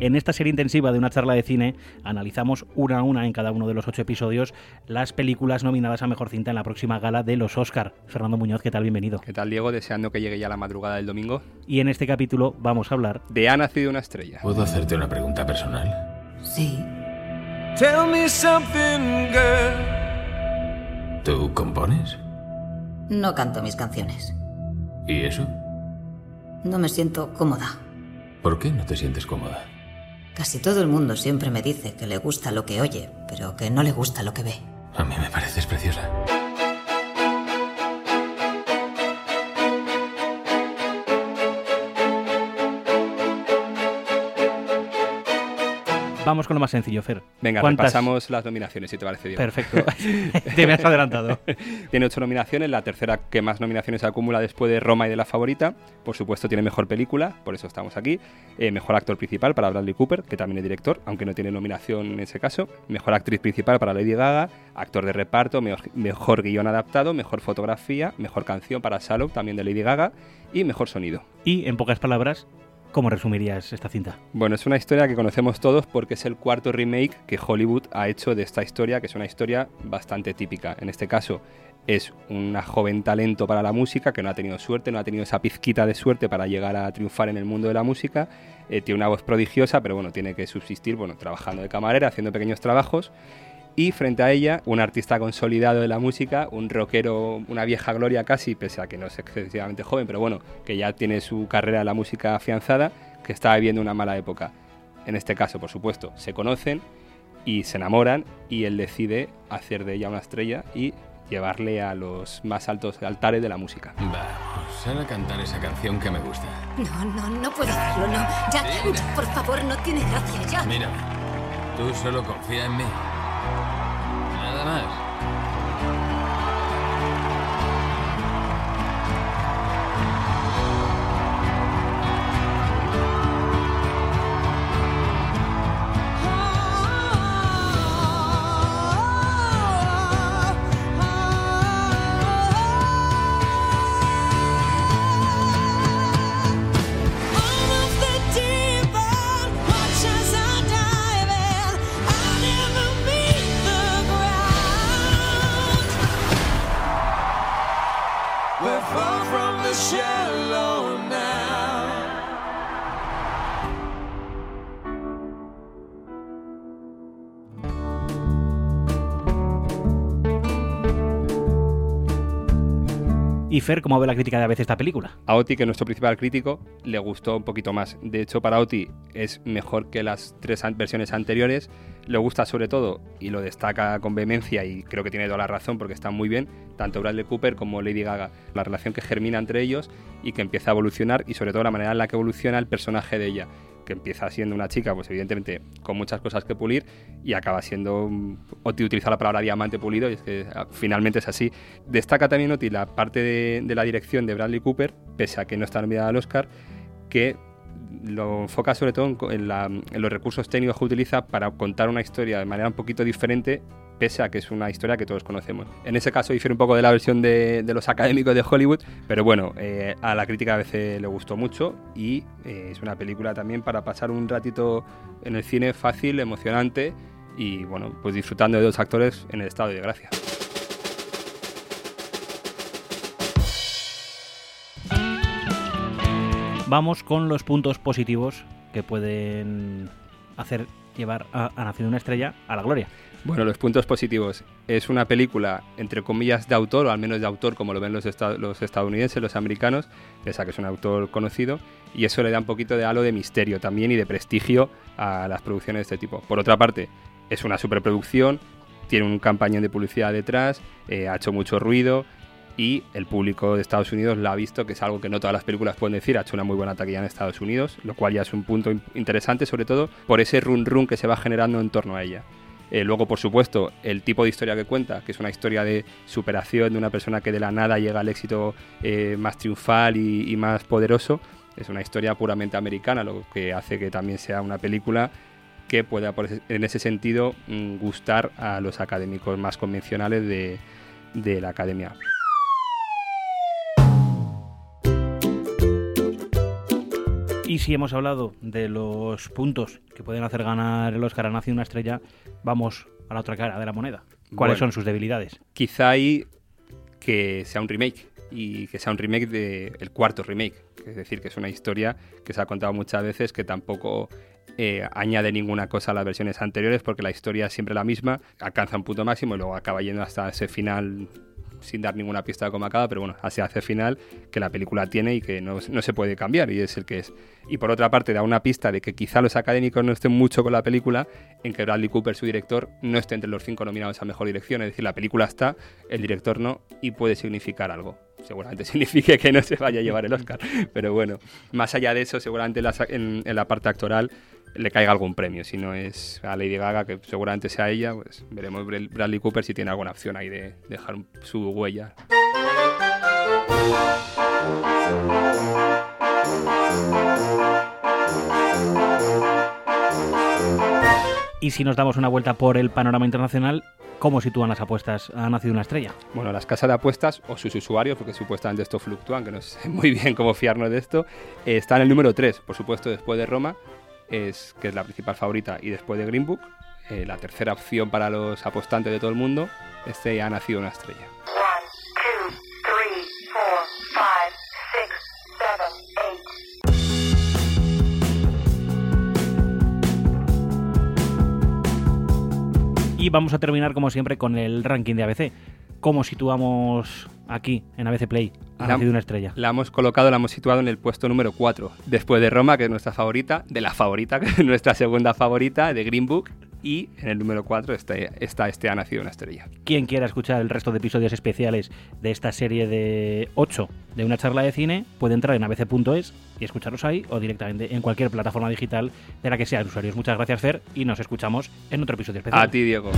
En esta serie intensiva de una charla de cine analizamos una a una en cada uno de los ocho episodios las películas nominadas a Mejor Cinta en la próxima gala de los Oscar. Fernando Muñoz, ¿qué tal? Bienvenido. ¿Qué tal, Diego? Deseando que llegue ya la madrugada del domingo. Y en este capítulo vamos a hablar de Ha nacido una estrella. ¿Puedo hacerte una pregunta personal? Sí. Tell me something, girl. ¿Tú compones? No canto mis canciones. ¿Y eso? No me siento cómoda. ¿Por qué no te sientes cómoda? Casi todo el mundo siempre me dice que le gusta lo que oye, pero que no le gusta lo que ve. A mí me pareces Vamos con lo más sencillo, Fer. Venga, repasamos las nominaciones, si te parece bien. Perfecto. te me has adelantado. tiene ocho nominaciones, la tercera que más nominaciones acumula después de Roma y de La Favorita. Por supuesto, tiene mejor película, por eso estamos aquí. Eh, mejor actor principal para Bradley Cooper, que también es director, aunque no tiene nominación en ese caso. Mejor actriz principal para Lady Gaga. Actor de reparto, mejor, mejor guion adaptado, mejor fotografía, mejor canción para Shallow, también de Lady Gaga. Y mejor sonido. Y, en pocas palabras, ¿Cómo resumirías esta cinta? Bueno, es una historia que conocemos todos porque es el cuarto remake que Hollywood ha hecho de esta historia, que es una historia bastante típica. En este caso, es una joven talento para la música que no ha tenido suerte, no ha tenido esa pizquita de suerte para llegar a triunfar en el mundo de la música. Eh, tiene una voz prodigiosa, pero bueno, tiene que subsistir bueno, trabajando de camarera, haciendo pequeños trabajos y frente a ella un artista consolidado de la música, un rockero, una vieja gloria casi, pese a que no es excesivamente joven, pero bueno, que ya tiene su carrera de la música afianzada, que está viviendo una mala época. En este caso, por supuesto, se conocen y se enamoran y él decide hacer de ella una estrella y llevarle a los más altos altares de la música. Vamos, sal a cantar esa canción que me gusta. No, no, no puedo hacerlo, no. Ya, ya, por favor, no tiene gracia, ya. Mira, tú solo confía en mí. Nada más. Y Fer, ¿cómo ve la crítica de a veces esta película? A Oti, que es nuestro principal crítico, le gustó un poquito más. De hecho, para Oti es mejor que las tres versiones anteriores. Le gusta sobre todo, y lo destaca con vehemencia, y creo que tiene toda la razón porque está muy bien, tanto Bradley Cooper como Lady Gaga. La relación que germina entre ellos y que empieza a evolucionar, y sobre todo la manera en la que evoluciona el personaje de ella que empieza siendo una chica, pues evidentemente con muchas cosas que pulir y acaba siendo, Oti utiliza la palabra diamante pulido y es que ah, finalmente es así. Destaca también Oti la parte de, la dirección de Bradley Cooper, pese a que no está nominada al Oscar, que lo enfoca sobre todo en, los recursos técnicos que utiliza para contar una historia de manera un poquito diferente pese a que es una historia que todos conocemos. En ese caso difiere un poco de la versión de, los académicos de Hollywood, pero bueno, eh, a la crítica a veces le gustó mucho y eh, es una película también para pasar un ratito en el cine fácil, emocionante y bueno, pues disfrutando de dos actores en el estado de gracia. Vamos con los puntos positivos que pueden hacer llevar a, a Nacido una estrella a la gloria. Bueno, los puntos positivos. Es una película, entre comillas, de autor, o al menos de autor, como lo ven los, los estadounidenses, los americanos, pese a que es un autor conocido, y eso le da un poquito de halo de misterio también y de prestigio a las producciones de este tipo. Por otra parte, es una superproducción, tiene un campañón de publicidad detrás, eh, ha hecho mucho ruido, y el público de Estados Unidos la ha visto, que es algo que no todas las películas pueden decir, ha hecho una muy buena taquilla en Estados Unidos, lo cual ya es un punto interesante, sobre todo por ese run run que se va generando en torno a ella. Eh, luego, por supuesto, el tipo de historia que cuenta, que es una historia de superación de una persona que de la nada llega al éxito eh, más triunfal y, más poderoso. Es una historia puramente americana, lo que hace que también sea una película que pueda, en ese sentido, mm, gustar a los académicos más convencionales de, de la academia. Y si hemos hablado de los puntos que pueden hacer ganar el Oscar a Nace una estrella, vamos a la otra cara de la moneda. ¿Cuáles Bueno. son sus debilidades? Quizá ahí que sea un remake y que sea un remake de el cuarto remake, es decir, que es una historia que se ha contado muchas veces que tampoco eh, añade ninguna cosa a las versiones anteriores porque la historia es siempre la misma, alcanza un punto máximo y luego acaba yendo hasta ese final sin dar ninguna pista de cómo acaba, pero bueno, así hace final que la película tiene y que no, no se puede cambiar y es el que es. Y por otra parte da una pista de que quizá los académicos no estén mucho con la película, en que Bradley Cooper, su director, no esté entre los cinco nominados a Mejor Dirección, es decir, la película está, el director no, y puede significar algo. Seguramente signifique que no se vaya a llevar el Oscar, pero bueno, más allá de eso, seguramente en la, en- en la parte actoral le caiga algún premio. Si no es a Lady Gaga, que seguramente sea ella, pues veremos Bra- Bradley Cooper si tiene alguna opción ahí de dejar su huella. Y si nos damos una vuelta por el panorama internacional, ¿cómo sitúan las apuestas a Nacido una estrella? Bueno, las casas de apuestas o sus usuarios, porque supuestamente esto fluctúan, que no sé muy bien cómo fiarnos de esto, eh, está en el número 3, por supuesto, después de Roma, es, que es la principal favorita, y después de Green Book, eh, la tercera opción para los apostantes de todo el mundo, este ha nacido una estrella. Y vamos a terminar, como siempre, con el ranking de ABC. ¿Cómo situamos aquí, en ABC Play, a La- Nacido una estrella? La hemos colocado, la hemos situado en el puesto número 4, después de Roma, que es nuestra favorita, de la favorita, que es nuestra segunda favorita, de Green Book, y en el número 4 está, está este ha nacido una estrella. Quien quiera escuchar el resto de episodios especiales de esta serie de 8 de una charla de cine, puede entrar en abc.es y escucharlos ahí o directamente en cualquier plataforma digital de la que sean usuarios. Muchas gracias, Fer, y nos escuchamos en otro episodio especial. A ti, Diego.